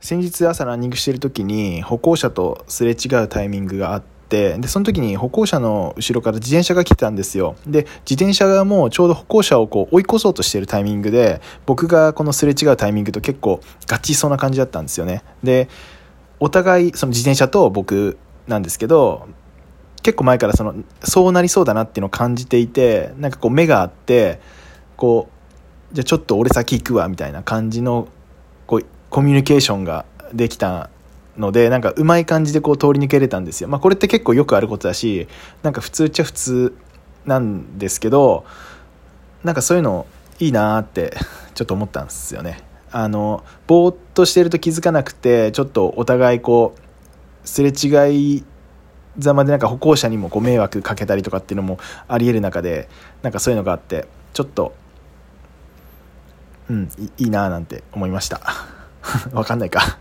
先日朝ランニングしてる時に歩行者とすれ違うタイミングがあってでその時に歩行者の後ろから自転車が来てたんですよ。で自転車がもうちょうど歩行者をこう追い越そうとしてるタイミングで僕がこのすれ違うタイミングと結構合致しそうな感じだったんですよね。でお互いその自転車と僕なんですけど結構前からそのそうなりそうだなっていうのを感じていてなんかこう目があってこうじゃあちょっと俺先行くわみたいな感じのこうコミュニケーションができたのでなんかうまい感じでこう通り抜けれたんですよ、まあ、これって結構よくあることだしなんか普通っちゃ普通なんですけどなんかそういうのいいなってちょっと思ったんですよね。あのぼーっとしてると気づかなくてちょっとお互いこうすれ違いざまでなんか歩行者にもこう迷惑かけたりとかっていうのもありえる中でなんかそういうのがあってちょっとうんいいなーなんて思いました。わかんないか。